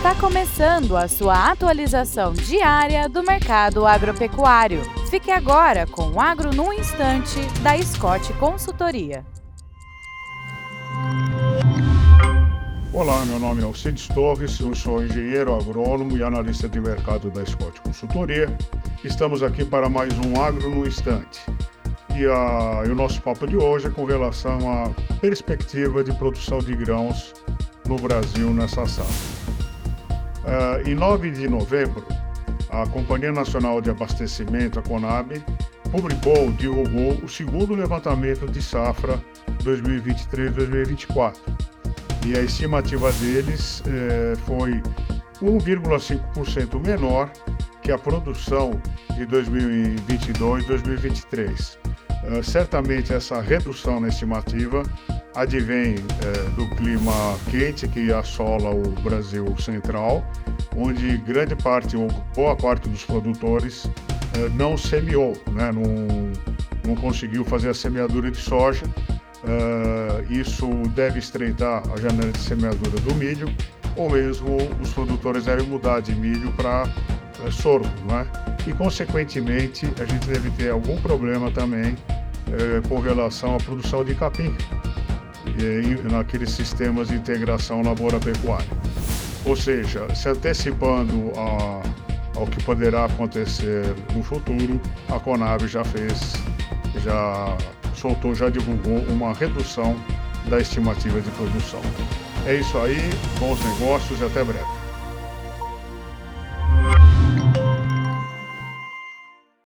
Está começando a sua atualização diária do mercado agropecuário. Fique agora com o Agro no Instante, da Scott Consultoria. Olá, meu nome é Alcides Torres, eu sou engenheiro agrônomo e analista de mercado da Scott Consultoria. Estamos aqui para mais um Agro no Instante. E, a, e o nosso papo de hoje é com relação à perspectiva de produção de grãos no Brasil nessa safra. Uh, em 9 de novembro, a Companhia Nacional de Abastecimento, a CONAB, publicou, divulgou o segundo levantamento de safra 2023-2024. E a estimativa deles eh, foi 1,5% menor que a produção de 2022-2023. Uh, certamente essa redução na estimativa advém uh, do clima quente que assola o Brasil central, onde grande parte ou boa parte dos produtores uh, não semeou, né? não, não conseguiu fazer a semeadura de soja. isso deve estreitar a janela de semeadura do milho, ou mesmo os produtores devem mudar de milho para sorgo, né? e, consequentemente, a gente deve ter algum problema também é, com relação à produção de capim e, naqueles sistemas de integração lavoura-pecuária. Ou seja, se antecipando a, ao que poderá acontecer no futuro, a Conab já fez, já soltou, já divulgou uma redução da estimativa de produção. É isso aí, bons negócios e até breve.